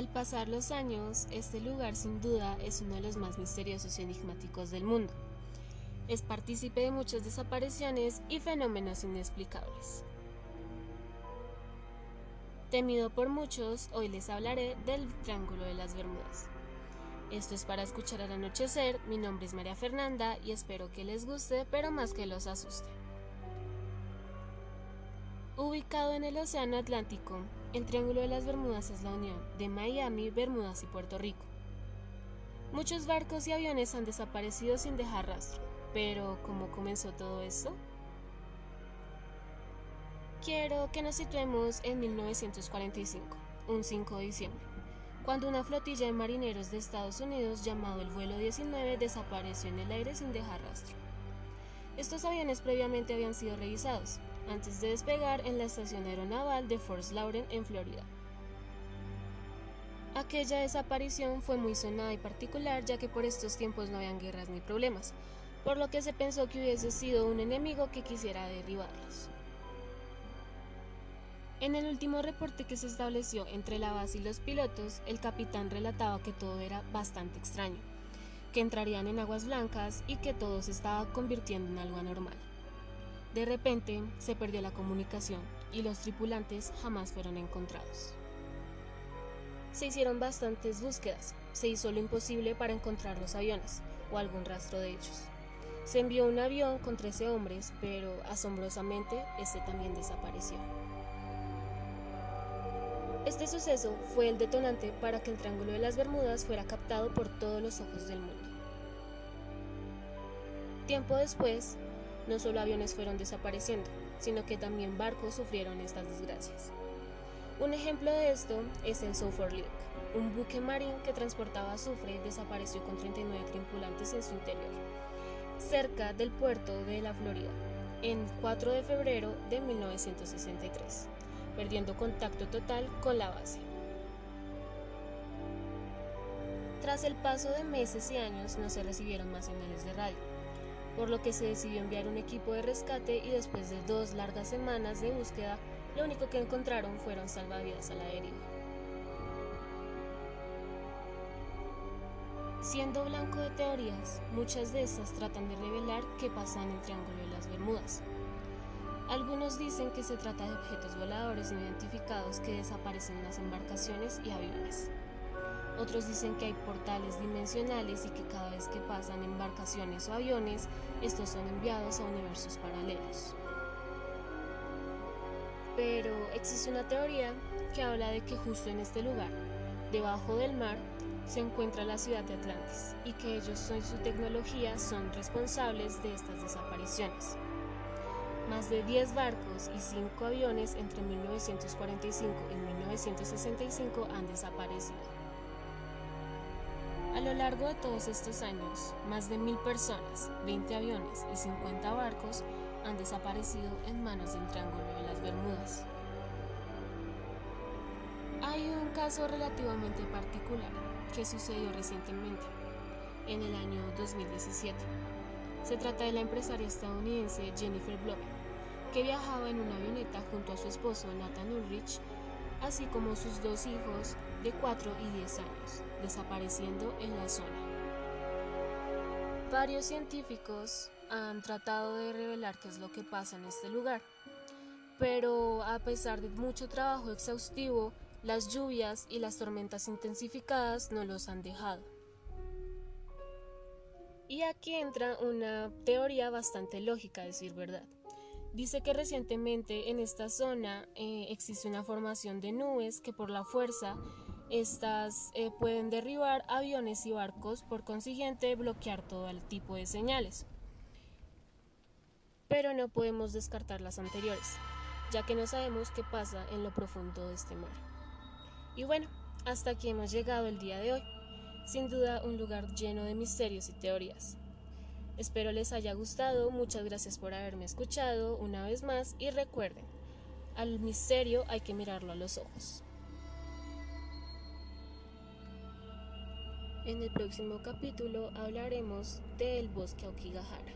Al pasar los años, este lugar sin duda es uno de los más misteriosos y enigmáticos del mundo. Es partícipe de muchas desapariciones y fenómenos inexplicables. Temido por muchos, hoy les hablaré del Triángulo de las Bermudas. Esto es para escuchar al anochecer, mi nombre es María Fernanda y espero que les guste, pero más que los asuste. Ubicado en el Océano Atlántico, el Triángulo de las Bermudas es la unión de Miami, Bermudas y Puerto Rico. Muchos barcos y aviones han desaparecido sin dejar rastro, pero ¿cómo comenzó todo esto? Quiero que nos situemos en 1945, un 5 de diciembre, cuando una flotilla de marineros de Estados Unidos llamado el vuelo 19 desapareció en el aire sin dejar rastro. Estos aviones previamente habían sido revisados, antes de despegar en la estación aeronaval de Fort Lauderdale en Florida. Aquella desaparición fue muy sonada y particular ya que por estos tiempos no habían guerras ni problemas, por lo que se pensó que hubiese sido un enemigo que quisiera derribarlos. En el último reporte que se estableció entre la base y los pilotos, el capitán relataba que todo era bastante extraño, que entrarían en aguas blancas y que todo se estaba convirtiendo en algo anormal. De repente se perdió la comunicación y los tripulantes jamás fueron encontrados. Se hicieron bastantes búsquedas, se hizo lo imposible para encontrar los aviones o algún rastro de ellos. Se envió un avión con 13 hombres, pero asombrosamente este también desapareció. Este suceso fue el detonante para que el Triángulo de las Bermudas fuera captado por todos los ojos del mundo. Tiempo después, no solo aviones fueron desapareciendo, sino que también barcos sufrieron estas desgracias. Un ejemplo de esto es el Suffolk Lake, un buque marín que transportaba azufre desapareció con 39 tripulantes en su interior, cerca del puerto de la Florida, en 4 de febrero de 1963, perdiendo contacto total con la base. Tras el paso de meses y años no se recibieron más señales de radio, por lo que se decidió enviar un equipo de rescate y después de dos largas semanas de búsqueda, lo único que encontraron fueron salvavidas a la deriva. Siendo blanco de teorías, muchas de estas tratan de revelar qué pasa en el Triángulo de las Bermudas. Algunos dicen que se trata de objetos voladores no identificados que desaparecen en las embarcaciones y aviones. Otros dicen que hay portales dimensionales y que cada vez que pasan embarcaciones o aviones, estos son enviados a universos paralelos. Pero existe una teoría que habla de que justo en este lugar, debajo del mar, se encuentra la ciudad de Atlantis y que ellos y su tecnología son responsables de estas desapariciones. Más de 10 barcos y 5 aviones entre 1945 y 1965 han desaparecido. A lo largo de todos estos años, más de mil personas, 20 aviones y 50 barcos han desaparecido en manos del Triángulo de las Bermudas. Hay un caso relativamente particular que sucedió recientemente, en el año 2017. Se trata de la empresaria estadounidense Jennifer Blover, que viajaba en una avioneta junto a su esposo Nathan Ulrich así como sus dos hijos de 4 y 10 años, desapareciendo en la zona. Varios científicos han tratado de revelar qué es lo que pasa en este lugar, pero a pesar de mucho trabajo exhaustivo, las lluvias y las tormentas intensificadas no los han dejado. Y aquí entra una teoría bastante lógica, a decir verdad. Dice que recientemente en esta zona eh, existe una formación de nubes que por la fuerza estas eh, pueden derribar aviones y barcos, por consiguiente bloquear todo el tipo de señales. Pero no podemos descartar las anteriores, ya que no sabemos qué pasa en lo profundo de este mar. Y bueno, hasta aquí hemos llegado el día de hoy. Sin duda un lugar lleno de misterios y teorías. Espero les haya gustado, muchas gracias por haberme escuchado una vez más y recuerden, al misterio hay que mirarlo a los ojos. En el próximo capítulo hablaremos del bosque Aokigahara.